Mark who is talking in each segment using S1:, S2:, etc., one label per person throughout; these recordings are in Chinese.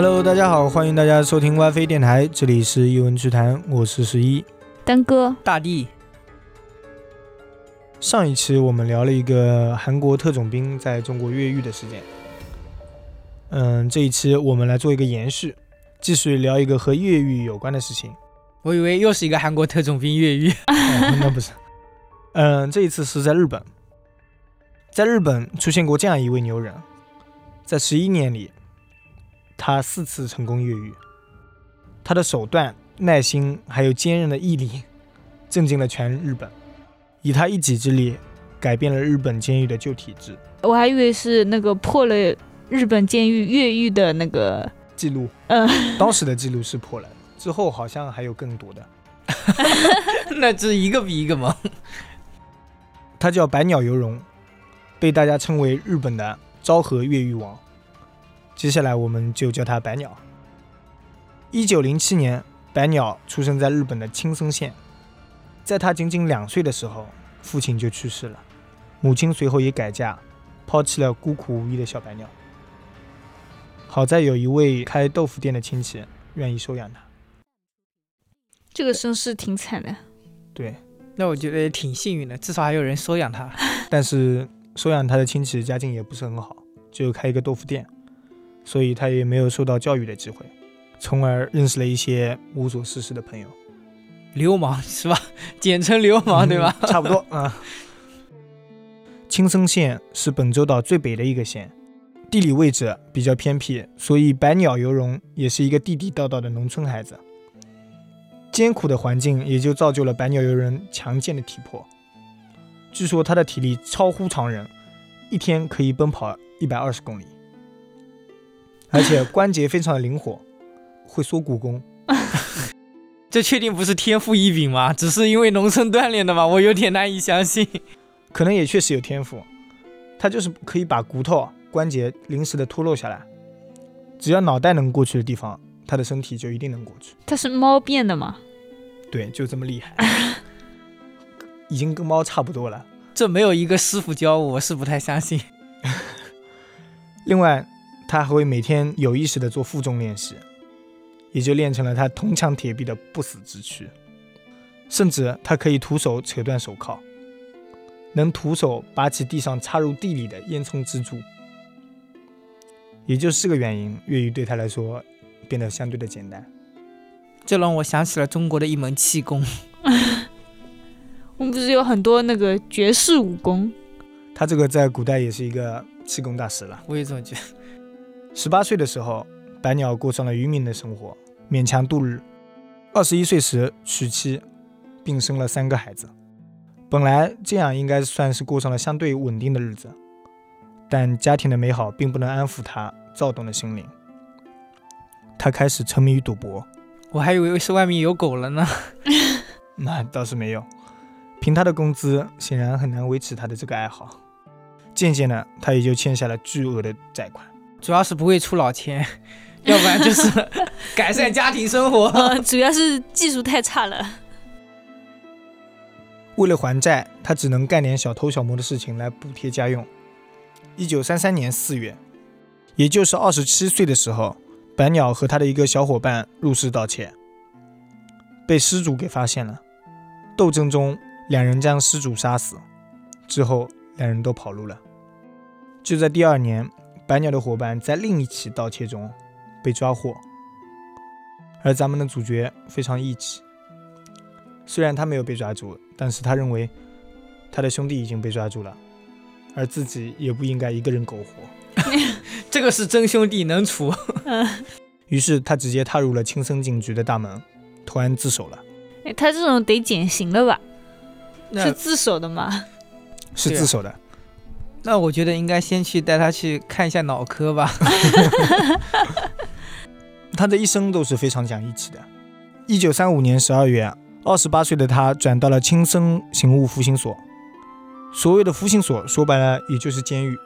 S1: Hello，大家好，欢迎大家收听 WiFi 电台，这里是一文趣谈，我是十一。
S2: 丹哥，
S3: 大地，
S1: 上一期我们聊了一个韩国特种兵在中国越狱的事件，嗯，这一期我们来做一个延续，继续聊一个和越狱有关的事情。
S3: 我以为又是一个韩国特种兵越狱。
S1: 哦那不是，嗯，这一次是在日本，在日本出现过这样一位牛人，在十一年里，他四次成功越狱，他的手段、耐心还有坚韧的毅力，震惊了全日本，以他一己之力，改变了日本监狱的旧体制
S2: 我还以为是那个破了日本监狱越狱的那个，
S1: 记录，
S2: 嗯，
S1: 当时的记录是破了，之后好像还有更多的。
S3: 那这一个比一个猛。
S1: 他叫百鸟游荣，被大家称为日本的昭和越狱王。接下来我们就叫他白鸟。一九零七年，白鸟出生在日本的青森县。在他仅仅两岁的时候，父亲就去世了，母亲随后也改嫁，抛弃了孤苦无依的小白鸟。好在有一位开豆腐店的亲戚愿意收养他。
S2: 这个身世挺惨的。
S1: 对，
S3: 那我觉得也挺幸运的，至少还有人收养他。
S1: 但是收养他的亲戚家境也不是很好，就开一个豆腐店，所以他也没有受到教育的机会，从而认识了一些无所事事的朋友，
S3: 流氓是吧？简称流氓对吧？
S1: 嗯 差不多啊。青森县是本州岛最北的一个县，地理位置比较偏僻，所以百鸟游荣也是一个地地道道的农村孩子。艰苦的环境也就造就了百鸟游人强健的体魄。据说他的体力超乎常人，一天可以奔跑一百二十公里，而且关节非常的灵活，会缩骨功。
S3: 这确定不是天赋异禀吗？只是因为农村锻炼的吗？我有点难以相信。
S1: 可能也确实有天赋，他就是可以把骨头、关节临时的脱落下来，只要脑袋能过去的地方，他的身体就一定能过去。
S2: 他是猫变的吗？
S1: 对，就这么厉害，已经跟猫差不多了。
S3: 这没有一个师傅教我，我是不太相信。
S1: 另外，他还会每天有意识的做负重练习，也就练成了他铜墙铁壁的不死之躯。甚至他可以徒手扯断手铐，能徒手拔起地上插入地里的烟囱支柱。也就是这个原因，粤语对他来说变得相对的简单。
S3: 这让我想起了中国的一门气功。
S2: 我们不是有很多那个绝世武功？
S1: 他这个在古代也是一个气功大师了。
S3: 我也这么觉得。
S1: 十八岁的时候，白鸟过上了渔民的生活，勉强度日。二十一岁时娶妻，并生了三个孩子。本来这样应该算是过上了相对稳定的日子，但家庭的美好并不能安抚他躁动的心灵。他开始沉迷于赌博，
S3: 我还以为是外面有狗了呢。
S1: 那倒是没有。凭他的工资，显然很难维持他的这个爱好。渐渐的，他也就欠下了巨额的债款。
S3: 主要是不会出老千，要不然就是 改善家庭生活。
S2: 呃，主要是技术太差了。
S1: 为了还债，他只能干点小偷小摸的事情来补贴家用。一九三三年四月，也就是二十七岁的时候，白鸟和他的一个小伙伴入室盗窃，被失主给发现了。斗争中，两人将失主杀死，之后两人都跑路了。就在第二年，白鸟的伙伴在另一起盗窃中被抓获，而咱们的主角非常义气。虽然他没有被抓住，但是他认为他的兄弟已经被抓住了，而自己也不应该一个人苟活。
S3: 这个是真兄弟，能处。
S1: 于是他直接踏入了青森警局的大门，投案自首了。
S2: 哎，他这种得减刑了吧？是自首的吗？
S1: 是自首的。
S3: 那我觉得应该先去带他去看一下脑科吧。
S1: 他的一生都是非常讲义气的。一九三五年十二月，二十八岁的他转到了青森刑务服刑所。所谓的服刑所，说白了也就是监狱。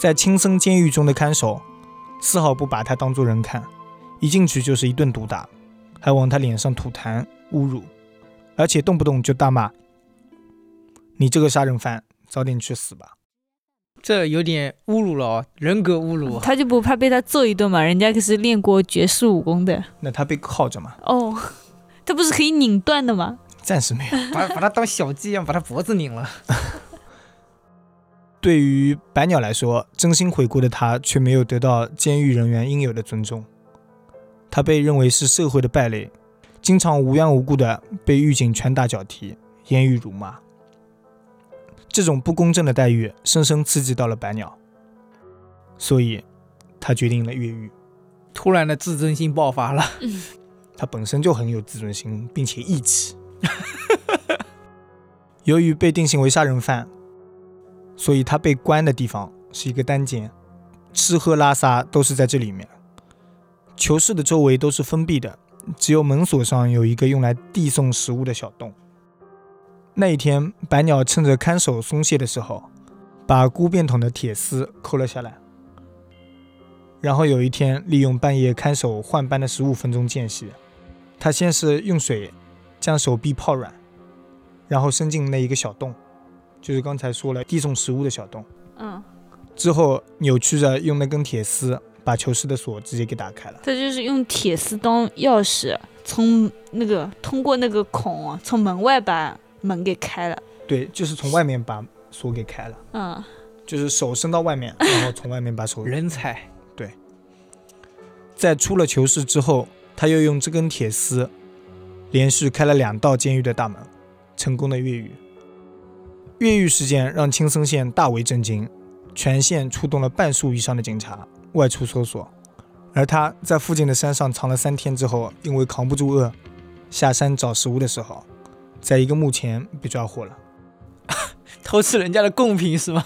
S1: 在青森监狱中的看守，丝毫不把他当作人看，一进去就是一顿毒打，还往他脸上吐痰侮辱，而且动不动就大骂：“你这个杀人犯，早点去死吧！”
S3: 这有点侮辱了哦，人格侮辱。
S2: 他就不怕被他揍一顿嘛？人家可是练过绝世武功的。
S1: 那他被铐着嘛？
S2: 哦，他不是可以拧断的吗？
S1: 暂时没有。
S3: 把把他当小鸡一样，把他脖子拧了。
S1: 对于白鸟来说，真心悔过的他却没有得到监狱人员应有的尊重，他被认为是社会的败类，经常无缘无故的被狱警拳打脚踢、言语辱骂。这种不公正的待遇深深刺激到了白鸟，所以他决定了越狱。
S3: 突然的自尊心爆发了，
S1: 他本身就很有自尊心，并且义气。由于被定性为杀人犯。所以他被关的地方是一个单间，吃喝拉撒都是在这里面。囚室的周围都是封闭的，只有门锁上有一个用来递送食物的小洞。那一天，白鸟趁着看守松懈的时候，把箍便桶的铁丝抠了下来。然后有一天，利用半夜看守换班的十五分钟间隙，他先是用水将手臂泡软，然后伸进那一个小洞。就是刚才说了递送食物的小洞，
S2: 嗯，
S1: 之后扭曲着用那根铁丝把囚室的锁直接给打开了。
S2: 他就是用铁丝当钥匙，从那个通过那个孔从门外把门给开了。
S1: 对，就是从外面把锁给开了。
S2: 嗯，
S1: 就是手伸到外面，然后从外面把手。
S3: 人才。
S1: 对，在出了囚室之后，他又用这根铁丝连续开了两道监狱的大门，成功的越狱。越狱事件让青森县大为震惊，全县出动了半数以上的警察外出搜索，而他在附近的山上藏了三天之后，因为扛不住饿，下山找食物的时候，在一个墓前被抓获了，
S3: 偷吃人家的贡品是吗？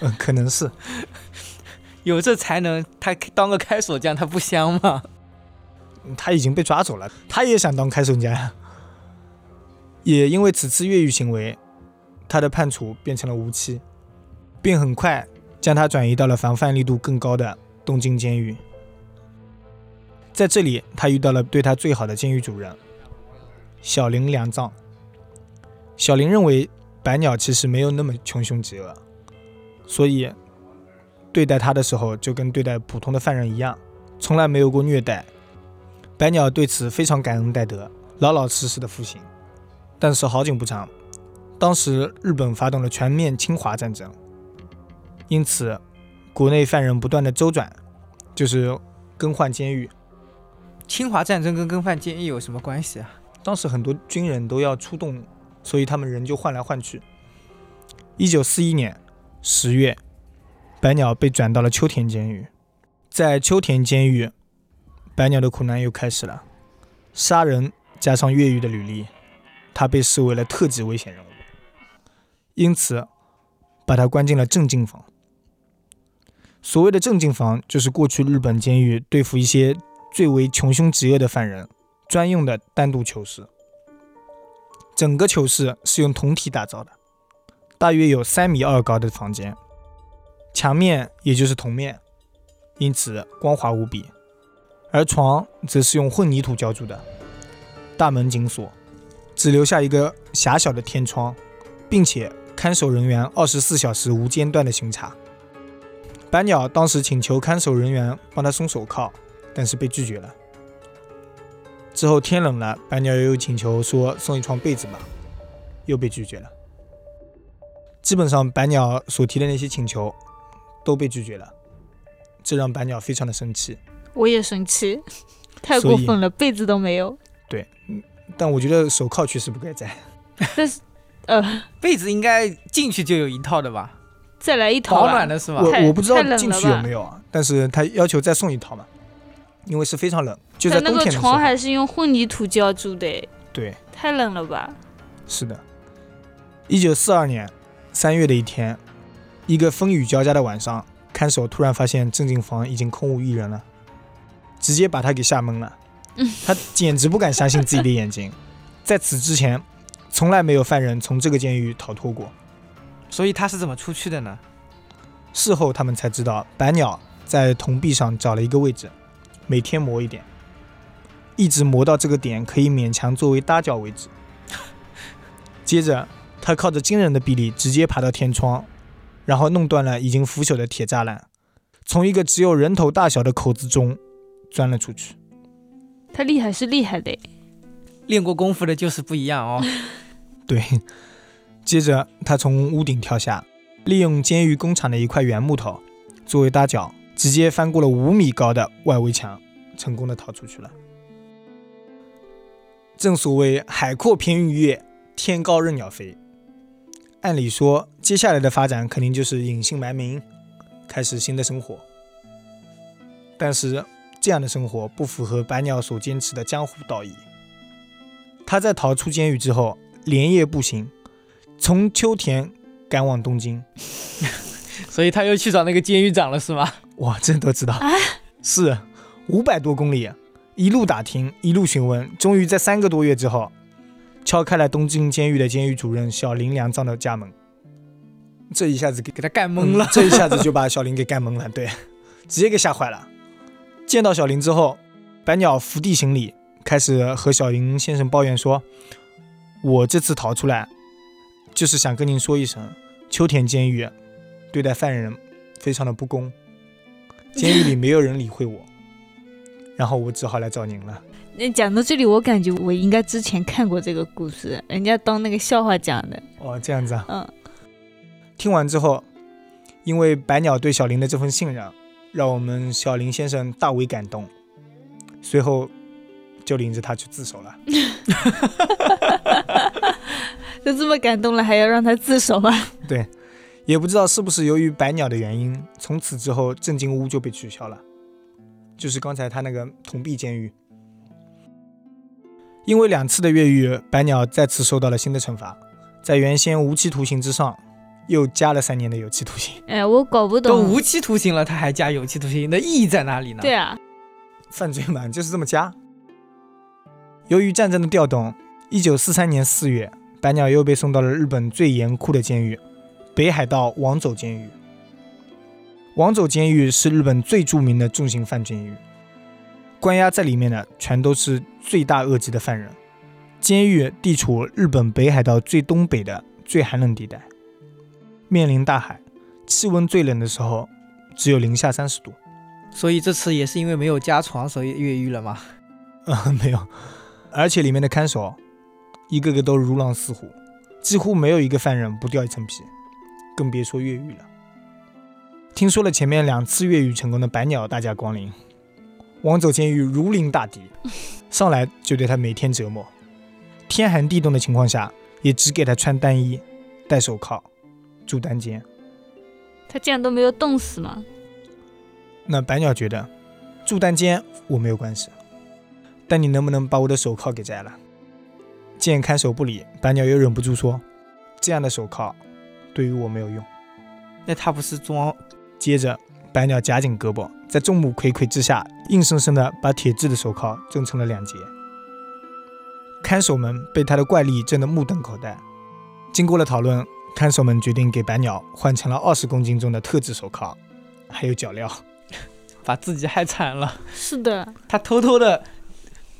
S1: 嗯，可能是，
S3: 有这才能，他当个开锁匠，他不香吗？
S1: 他已经被抓走了，他也想当开锁匠，也因为此次越狱行为。他的判处变成了无期，并很快将他转移到了防范力度更高的东京监狱。在这里，他遇到了对他最好的监狱主人小林良藏。小林认为白鸟其实没有那么穷凶极恶，所以对待他的时候就跟对待普通的犯人一样，从来没有过虐待。白鸟对此非常感恩戴德，老老实实的服刑。但是好景不长。当时日本发动了全面侵华战争，因此国内犯人不断的周转，就是更换监狱。
S3: 侵华战争跟更换监狱有什么关系啊？
S1: 当时很多军人都要出动，所以他们人就换来换去。一九四一年十月，白鸟被转到了秋田监狱，在秋田监狱，白鸟的苦难又开始了。杀人加上越狱的履历，他被视为了特级危险人物。因此，把他关进了镇静房。所谓的镇静房，就是过去日本监狱对付一些最为穷凶极恶的犯人专用的单独囚室。整个囚室是用铜体打造的，大约有三米二高的房间，墙面也就是铜面，因此光滑无比。而床则是用混凝土浇筑的，大门紧锁，只留下一个狭小的天窗，并且。看守人员二十四小时无间断的巡查。白鸟当时请求看守人员帮他松手铐，但是被拒绝了。之后天冷了，白鸟又请求说送一床被子吧，又被拒绝了。基本上白鸟所提的那些请求都被拒绝了，这让白鸟非常的生气。
S2: 我也生气，太过分了，被子都没有。
S1: 对，但我觉得手铐确实不该在。
S2: 但是。呃，
S3: 被子应该进去就有一套的吧？
S2: 再来一套
S3: 保暖的是吧？
S1: 我我不知道进去有没有啊，但是他要求再送一套嘛，因为是非常冷，就在冬天的
S2: 时候。那个床还是用混凝土浇筑的，
S1: 对，
S2: 太冷了吧？
S1: 是的。一九四二年三月的一天，一个风雨交加的晚上，看守突然发现镇静房已经空无一人了，直接把他给吓懵了。他简直不敢相信自己的眼睛，在此之前。从来没有犯人从这个监狱逃脱过，
S3: 所以他是怎么出去的呢？
S1: 事后他们才知道，白鸟在铜壁上找了一个位置，每天磨一点，一直磨到这个点可以勉强作为搭脚为止。接着，他靠着惊人的臂力直接爬到天窗，然后弄断了已经腐朽的铁栅栏，从一个只有人头大小的口子中钻了出去。
S2: 他厉害是厉害的，
S3: 练过功夫的就是不一样哦。
S1: 对，接着他从屋顶跳下，利用监狱工厂的一块圆木头作为搭脚，直接翻过了五米高的外围墙，成功的逃出去了。正所谓海阔凭鱼跃，天高任鸟飞。按理说，接下来的发展肯定就是隐姓埋名，开始新的生活。但是，这样的生活不符合白鸟所坚持的江湖道义。他在逃出监狱之后，连夜步行，从秋田赶往东京。
S3: 所以他又去找那个监狱长了，是吗？
S1: 哇，这都知道？是五百多公里，一路打听，一路询问，终于在三个多月之后，敲开了东京监狱的监狱主任小林良藏的家门。这一下子给
S3: 给他干懵了
S1: 嗯，这一下子就把小林给干懵了，对，直接给吓坏了。见到小林之后，白鸟伏地行礼，开始和小林先生抱怨说：“我这次逃出来，就是想跟您说一声，秋田监狱对待犯人非常的不公，监狱里没有人理会我，然后我只好来找您了。
S2: 那讲到这里，我感觉我应该之前看过这个故事，人家当那个笑话讲的。”
S1: 哦，这样子啊。
S2: 嗯，
S1: 听完之后，因为白鸟对小林的这份信任，让我们小林先生大为感动，随后就领着他去自首了。
S2: 都这么感动了，还要让他自首吗？
S1: 对，也不知道是不是由于白鸟的原因，从此之后镇静屋就被取消了，就是刚才他那个铜壁监狱。因为两次的越狱，白鸟再次受到了新的惩罚，在原先无期徒刑之上，又加了三年的有期徒刑。
S2: 哎，我搞不懂。
S3: 都无期徒刑了，他还加有期徒刑，那意义在哪里呢？
S2: 对啊，
S1: 犯罪嘛，就是这么加。由于战争的调动，一九四三年四月，白鸟又被送到了日本最严酷的监狱——北海道王走监狱。王走监狱是日本最著名的重刑犯监狱，关押在里面的全都是罪大恶极的犯人。监狱地处日本北海道最东北的最寒冷地带，面临大海，气温最冷的时候只有零下三十度。
S3: 所以这次也是因为没有加床，所以越狱了吗？
S1: 啊、没有，而且里面的看守一个个都如狼似虎，几乎没有一个犯人不掉一层皮，更别说越狱了。听说了前面两次越狱成功的白鸟大驾光临，王走监狱如临大敌，上来就对他每天折磨，天寒地冻的情况下，也只给他穿单衣、戴手铐、住单间。
S2: 他竟然都没有冻死吗？
S1: 那白鸟觉得住单间我没有关系，但你能不能把我的手铐给摘了？见看守不理，白鸟又忍不住说：“这样的手铐对于我没有用。
S3: 那他不是装？”
S1: 接着，白鸟夹紧胳膊，在众目睽睽之下，硬生生的把铁质的手铐挣成了两截。看守们被他的怪力震得目瞪口呆。经过了讨论，看守们决定给白鸟换成了二十公斤重的特制手铐，还有脚镣。
S3: 把自己害惨了。
S2: 是的，
S3: 他偷偷的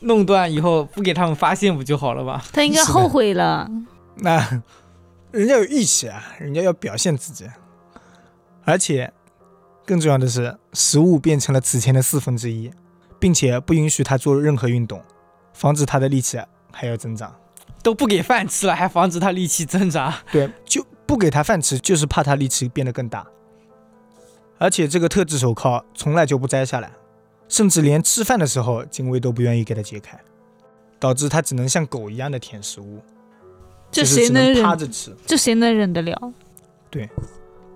S3: 弄断以后，不给他们发现不就好了吗？
S2: 他应该后悔了。
S1: 那人家有义气啊，人家要表现自己，而且更重要的是，食物变成了此前的四分之一，并且不允许他做任何运动，防止他的力气还要增长。
S3: 都不给饭吃了，还防止他力气增长。
S1: 对，就不给他饭吃，就是怕他力气变得更大。而且这个特制手铐从来就不摘下来，甚至连吃饭的时候，警卫都不愿意给他解开，导致他只能像狗一样的舔食物，
S2: 这谁能忍？
S1: 趴着吃。
S2: 这谁能忍得了？
S1: 对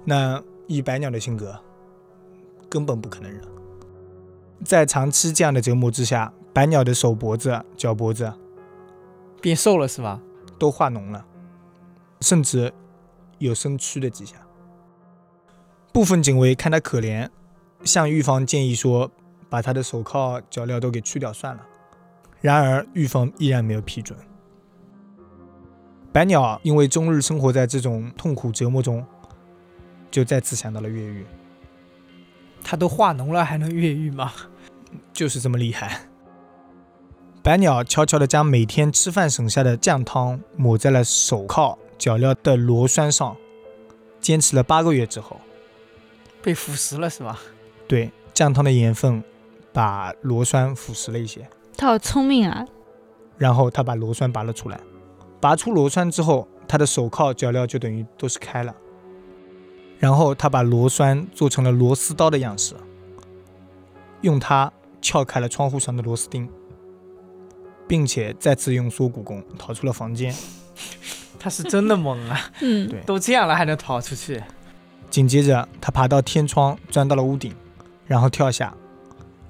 S1: 那以白鸟的性格，根本不可能忍。在长期这样的折磨之下，白鸟的手脖子、脚脖子
S3: 变瘦了是吧？
S1: 都化脓了，甚至有生蛆的迹象。部分警卫看他可怜，向狱方建议说，把他的手铐、脚镣都给去掉算了。然而，狱方依然没有批准。白鸟因为终日生活在这种痛苦折磨中，就再次想到了越狱。
S3: 他都化脓了，还能越狱吗？
S1: 就是这么厉害。白鸟悄悄地将每天吃饭省下的酱汤抹在了手铐、脚镣的螺栓上，坚持了八个月之后，
S3: 被腐蚀了是吧？
S1: 对酱汤的盐分把螺栓腐蚀了一些，
S2: 他好聪明啊！
S1: 然后他把螺栓拔了出来。拔出螺栓之后，他的手铐脚镣就等于都是开了。然后他把螺栓做成了螺丝刀的样式，用它撬开了窗户上的螺丝钉，并且再次用缩骨功逃出了房间。
S3: 他是真的猛啊！
S2: 嗯，
S1: 对
S3: 都这样了还能逃出去？
S1: 紧接着，他爬到天窗，钻到了屋顶，然后跳下，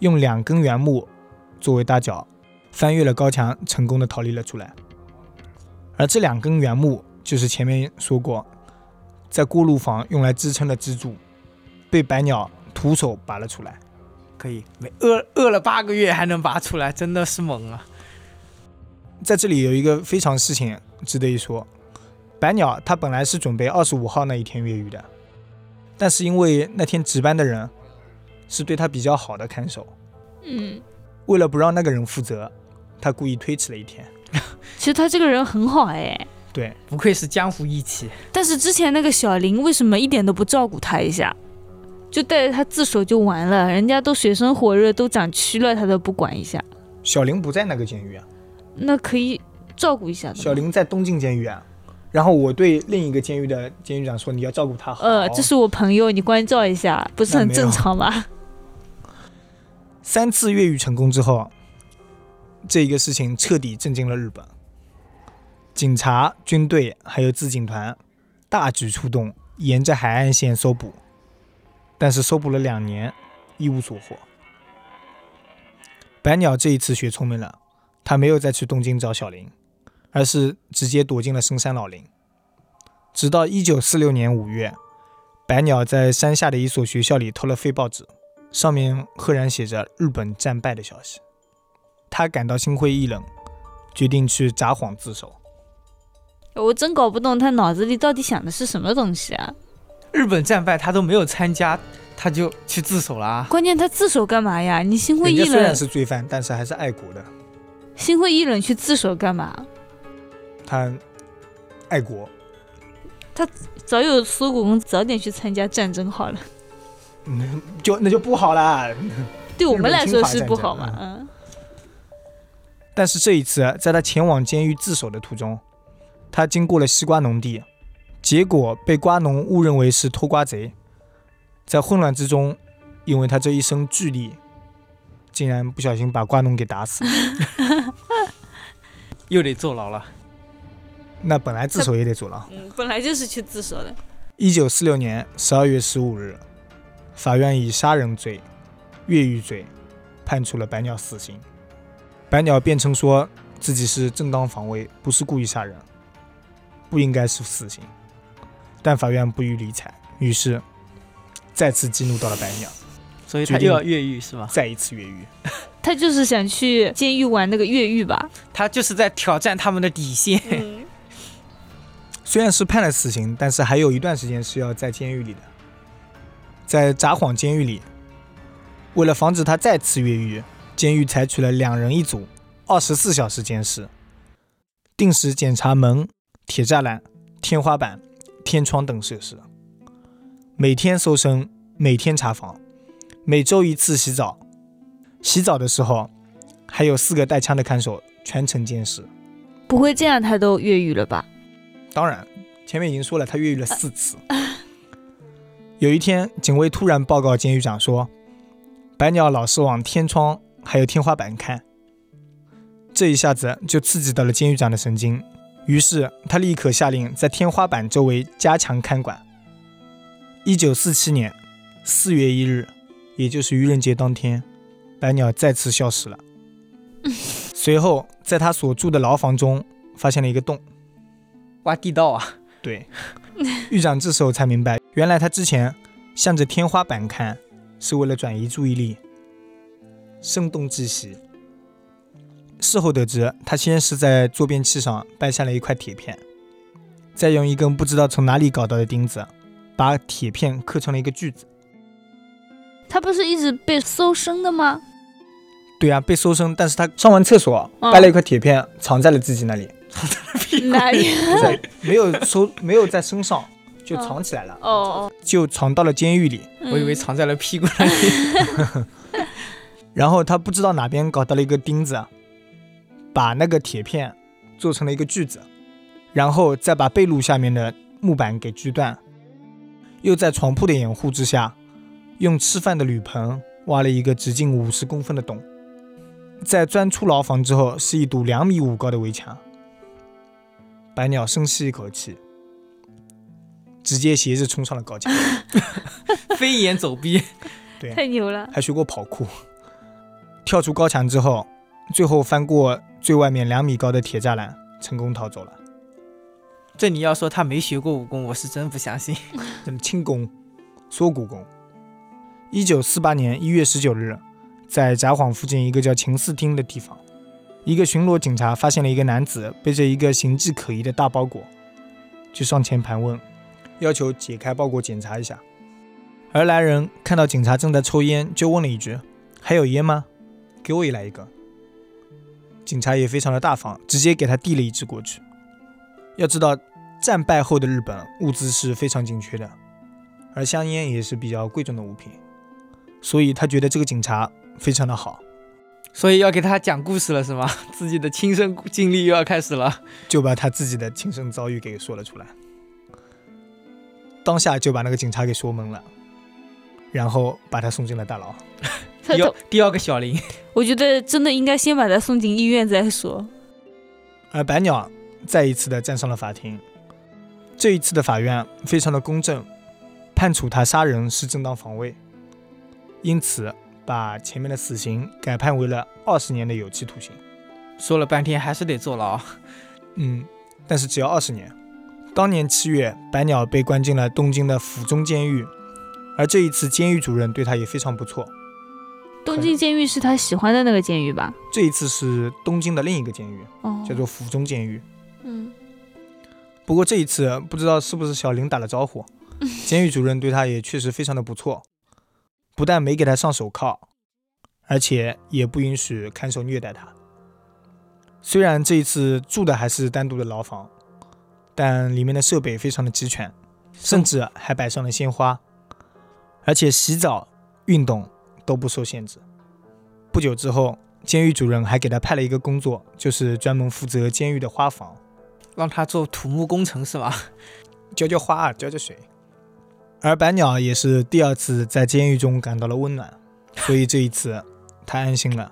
S1: 用两根原木作为搭脚，翻越了高墙，成功的逃离了出来。而这两根原木，就是前面说过，在锅炉房用来支撑的支柱，被白鸟徒手拔了出来。
S3: 可以，没饿饿了八个月还能拔出来，真的是猛啊！
S1: 在这里有一个非常事情值得一说，白鸟它本来是准备二十五号那一天越狱的，但是因为那天值班的人是对他比较好的看守，
S2: 嗯，
S1: 为了不让那个人负责，他故意推迟了一天。
S2: 其实他这个人很好哎，
S1: 对，
S3: 不愧是江湖义气，
S2: 但是之前那个小林为什么一点都不照顾他一下，就带着他自首就完了？人家都水深火热，都长蛆了，他都不管一下，
S1: 小林不在那个监狱啊，
S2: 那可以照顾一下的。
S1: 小林在东晋监狱啊。然后我对另一个监狱的监狱长说：“你要照顾他好。”
S2: 呃，这是我朋友，你关照一下，不是很正常吗？
S1: 三次越狱成功之后，这一个事情彻底震惊了日本。警察、军队还有自警团大举出动，沿着海岸线搜捕，但是搜捕了两年，一无所获。白鸟这一次学聪明了，他没有再去东京找小林，而是直接躲进了深山老林。直到一九四六年五月，白鸟在山下的一所学校里偷了废报纸，上面赫然写着日本战败的消息。他感到心灰意冷，决定去札幌自首。
S2: 我真搞不懂他脑子里到底想的是什么东西啊！
S3: 日本战败他都没有参加，他就去自首了啊！
S2: 关键他自首干嘛呀？你心灰意
S1: 人家虽然，是罪犯，但是还是爱国的。
S2: 心灰意冷去自首干嘛？
S1: 他爱国，他
S2: 早有缩骨功，早点去参加战争好了。
S1: 嗯，就那就不好啦。
S2: 对我们来说是不好嘛？嗯，
S1: 但是这一次，在他前往监狱自首的途中，他经过了西瓜农地，结果被瓜农误认为是偷瓜贼，在混乱之中，因为他这一身巨力，竟然不小心把瓜农给打死。
S3: 又得坐牢了。
S1: 那本来自首也得坐牢。
S2: 嗯，本来就是去自首的。
S1: 一九四六年十二月十五日，法院以杀人罪、越狱罪判处了白鸟死刑。白鸟辩称说自己是正当防卫，不是故意杀人，不应该是死刑。但法院不予理睬，于是再次激怒到了白鸟，
S3: 所以他
S1: 决定
S3: 又要越狱是吗？
S1: 再一次越狱。
S2: 他就是想去监狱玩那个越狱吧？
S3: 他就是在挑战他们的底线。
S2: 嗯，
S1: 虽然是判了死刑，但是还有一段时间是要在监狱里的。在札幌监狱里，为了防止他再次越狱，监狱采取了两人一组，二十四小时监视，定时检查门、铁栅栏、天花板、天窗等设施，每天搜身，每天查房，每周一次洗澡。洗澡的时候，还有四个带枪的看守全程监视。
S2: 不会这样他都越狱了吧？
S1: 当然，前面已经说了，他越狱了四次。有一天，警卫突然报告监狱长说，白鸟老是往天窗还有天花板看，这一下子就刺激到了监狱长的神经。于是他立刻下令在天花板周围加强看管。一九四七年四月一日，也就是愚人节当天，白鸟再次消失了。随后，在他所住的牢房中发现了一个洞。
S3: 挖地道啊！
S1: 对，狱长这时候才明白，原来他之前向着天花板看，是为了转移注意力，声东击西。事后得知，他先是在坐便器上掰下了一块铁片，再用一根不知道从哪里搞到的钉子，把铁片刻成了一个句子。
S2: 他不是一直被搜身的吗？
S1: 对啊，被搜身，但是他上完厕所
S2: 嗯
S1: 掰了一块铁片藏在了自己那里，
S2: 哪里？
S1: 不是没有搜，没有在身上，就藏起来了，
S2: 哦哦，
S1: 就藏到了监狱里。
S2: 嗯
S3: 我以为藏在了屁股那里。
S1: 然后他不知道哪边搞到了一个钉子，啊把那个铁片做成了一个锯子，然后再把被褥下面的木板给锯断，又在床铺的掩护之下，用吃饭的铝盆挖了一个直径五十公分的洞，在钻出牢房之后是一堵两米五高的围墙。白鸟深吸一口气，直接斜着冲上了高墙。
S3: 飞檐走壁，
S1: 对，
S2: 太牛了，
S1: 还学过跑酷。跳出高墙之后，最后翻过最外面两米高的铁栅栏，成功逃走了。
S3: 这你要说他没学过武功，我是真不相信。
S1: 什么轻功、缩骨功。一九四八年一月十九日，在札幌附近一个叫秦寺町的地方，一个巡逻警察发现了一个男子背着一个形迹可疑的大包裹，就上前盘问，要求解开包裹检查一下。而来人看到警察正在抽烟，就问了一句：“还有烟吗？给我也来一个。”警察也非常的大方，直接给他递了一支过去。要知道，战败后的日本物资是非常紧缺的，而香烟也是比较贵重的物品，所以他觉得这个警察非常的好，
S3: 所以要给他讲故事了是吗？自己的亲身经历又要开始了。
S1: 就把他自己的亲身遭遇给说了出来。当下就把那个警察给说懵了，然后把他送进了大牢。
S2: 他
S3: 第二，第二个小林，
S2: 我觉得真的应该先把他送进医院再说。
S1: 而白鸟再一次的站上了法庭，这一次的法院非常的公正，判处他杀人是正当防卫，因此把前面的死刑改判为了二十年的有期徒刑。
S3: 说了半天还是得坐牢。
S1: 嗯，但是只要二十年。当年七月，白鸟被关进了东京的府中监狱，而这一次监狱主任对他也非常不错。
S2: 东京监狱是他喜欢的那个监狱吧？
S1: 这一次是东京的另一个监狱，
S2: 哦，
S1: 叫做府中监狱。
S2: 嗯，
S1: 不过这一次不知道是不是小林打了招呼，监狱主任对他也确实非常的不错，不但没给他上手铐，而且也不允许看守虐待他。虽然这一次住的还是单独的牢房，但里面的设备非常的齐全，甚至还摆上了鲜花，而且洗澡、运动都不受限制。不久之后，监狱主任还给他派了一个工作，就是专门负责监狱的花房。
S3: 让他做土木工程是吧？
S1: 浇浇花，浇浇水。而白鸟也是第二次在监狱中感到了温暖，所以这一次他安心了，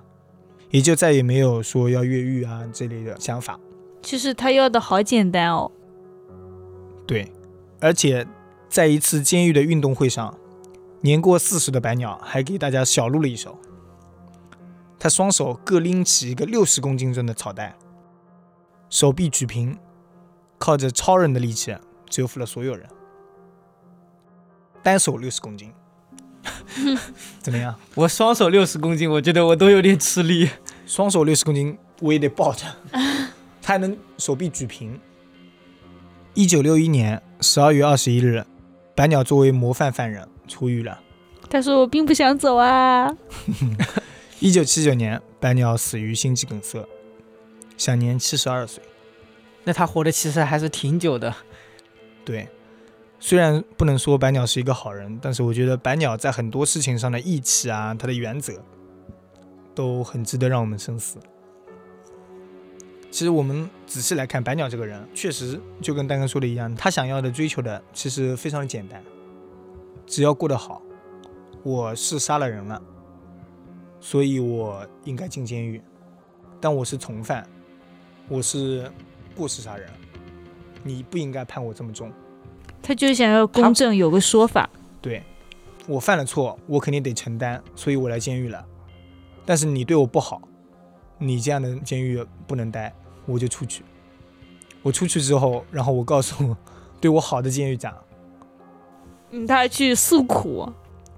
S1: 也就再也没有说要越狱啊这类的想法。
S2: 其实他要的好简单哦。
S1: 对，而且在一次监狱的运动会上，年过四十的白鸟还给大家小录了一首。他双手各拎起一个六十公斤重的草袋，手臂举平，靠着超人的力气折服了所有人。单手六十公斤，怎么样？
S3: 我双手六十公斤，我觉得我都有点吃力。
S1: 双手六十公斤我也得抱着，他还能手臂举平。一九六一年十二月二十一日，白鸟作为模范犯人出狱了。
S2: 他说我并不想走啊。
S1: 一九七九年，白鸟死于心肌梗塞，享年七十二岁。
S3: 那他活的其实还是挺久的。
S1: 对，虽然不能说白鸟是一个好人，但是我觉得白鸟在很多事情上的义气啊，他的原则，都很值得让我们深思。其实我们仔细来看，白鸟这个人，确实就跟丹哥说的一样，他想要的、追求的，其实非常的简单，只要过得好。我是杀了人了，所以我应该进监狱，但我是从犯，我是过失杀人，你不应该判我这么重。
S2: 他就想要公正，有个说法。
S1: 对我犯了错，我肯定得承担，所以我来监狱了。但是你对我不好，你这样的监狱不能待，我就出去。我出去之后，然后我告诉 对我好的监狱长，
S2: 嗯，他还去诉苦。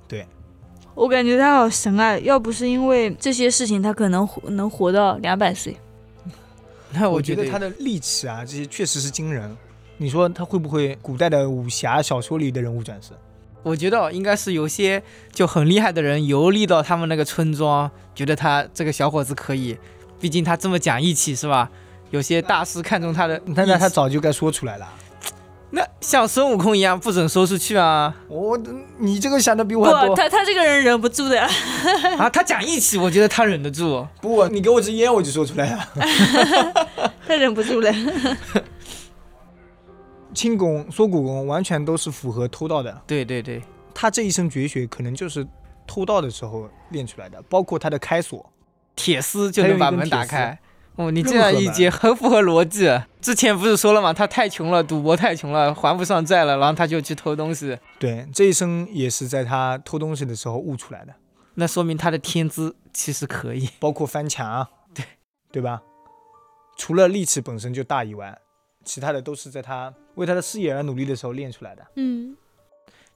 S1: 对，
S2: 我感觉他好神啊！要不是因为这些事情，他可能活能活到两百岁。
S3: 那
S1: 我
S3: 觉得
S1: 他的力气啊，这些确实是惊人。你说他会不会古代的武侠小说里的人物转世？
S3: 我觉得应该是有些就很厉害的人游历到他们那个村庄，觉得他这个小伙子可以，毕竟他这么讲义气是吧？有些大师看中他的，
S1: 那那他早就该说出来了。
S3: 那像孙悟空一样不准说出去啊！
S1: 我你这个想的比我多。
S2: 他他这个人忍不住的，
S3: 啊，他讲义气，我觉得他忍得住。
S1: 不，你给我支烟我就说出来了。
S2: 他忍不住了。
S1: 轻功、缩骨功完全都是符合偷盗的。
S3: 对对对，
S1: 他这一身绝学可能就是偷盗的时候练出来的，包括他的开锁。
S3: 铁丝就能把门打开。哦，你这样一解很符合逻辑。之前不是说了吗？他太穷了，赌博太穷了，还不上债了，然后他就去偷东西。
S1: 对，这一生也是在他偷东西的时候悟出来的，
S3: 那说明他的天资其实可以。
S1: 包括翻墙啊，对对吧？除了力气本身就大以外，其他的都是在他为他的事业而努力的时候练出来的。
S2: 嗯，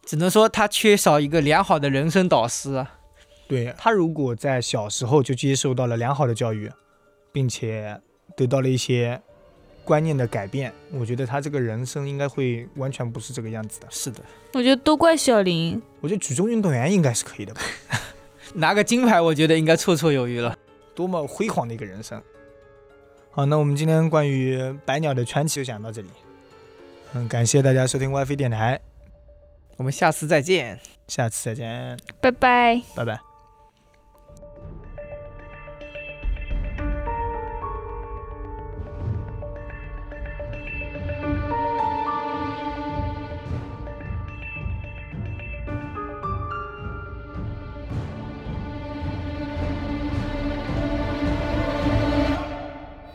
S3: 只能说他缺少一个良好的人生导师啊。
S1: 对他如果在小时候就接受到了良好的教育，并且得到了一些观念的改变，我觉得他这个人生应该会完全不是这个样子的。
S3: 是的，
S2: 我觉得都怪小林。
S1: 我觉得举重运动员应该是可以的吧？
S3: 拿个金牌，我觉得应该绰绰有余了。
S1: 多么辉煌的一个人生！好，那我们今天关于百鸟的传奇就讲到这里。嗯，感谢大家收听 WiFi 电台，
S3: 我们下次再见。
S1: 下次再见，
S2: 拜拜。
S1: 拜拜。